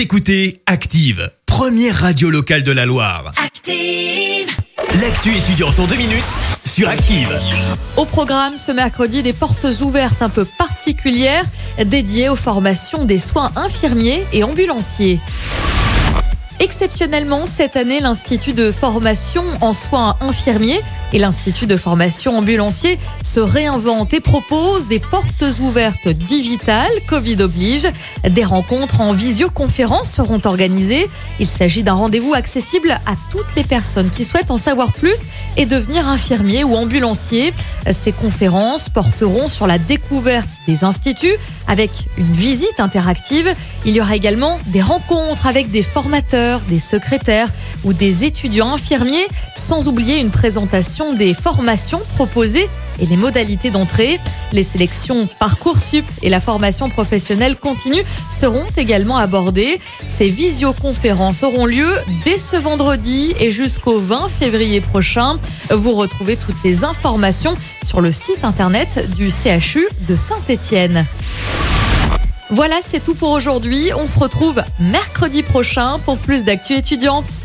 Vous écoutez Active, première radio locale de la Loire. Active. L'actu étudiante en deux minutes sur Active. Au programme ce mercredi, des portes ouvertes un peu particulières dédiées aux formations des soins infirmiers et ambulanciers. Exceptionnellement, cette année, l'Institut de formation en soins infirmiers et l'Institut de formation ambulancier se réinventent et proposent des portes ouvertes digitales, Covid oblige. Des rencontres en visioconférence seront organisées. Il s'agit d'un rendez-vous accessible à toutes les personnes qui souhaitent en savoir plus et devenir infirmier ou ambulancier. Ces conférences porteront sur la découverte des instituts avec une visite interactive. Il y aura également des rencontres avec des formateurs, des secrétaires ou des étudiants infirmiers, sans oublier une présentation des formations proposées et les modalités d'entrée. Les sélections Parcoursup et la formation professionnelle continue seront également abordées. Ces visioconférences auront lieu dès ce vendredi et jusqu'au 20 février prochain. Vous retrouvez toutes les informations sur le site internet du CHU de Saint-Étienne. Voilà, c'est tout pour aujourd'hui. On se retrouve mercredi prochain pour plus d'actu étudiantes.